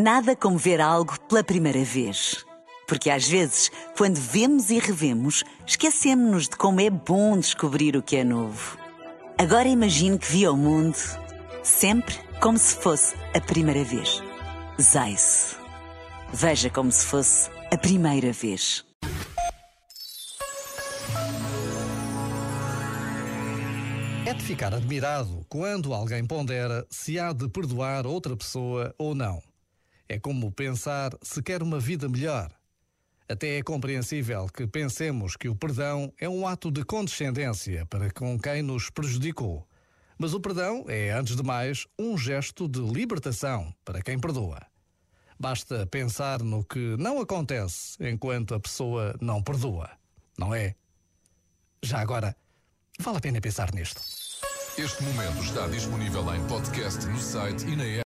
Nada como ver algo pela primeira vez. Porque às vezes, quando vemos e revemos, esquecemos-nos de como é bom descobrir o que é novo. Agora imagine que viu o mundo sempre como se fosse a primeira vez. Zais. Veja como se fosse a primeira vez. É de ficar admirado quando alguém pondera se há de perdoar outra pessoa ou não. É como pensar se quer uma vida melhor. Até é compreensível que pensemos que o perdão é um ato de condescendência para com quem nos prejudicou. Mas o perdão é, antes de mais, um gesto de libertação para quem perdoa. Basta pensar no que não acontece enquanto a pessoa não perdoa, não é? Já agora, vale a pena pensar nisto. Este momento está disponível em podcast no site e na app.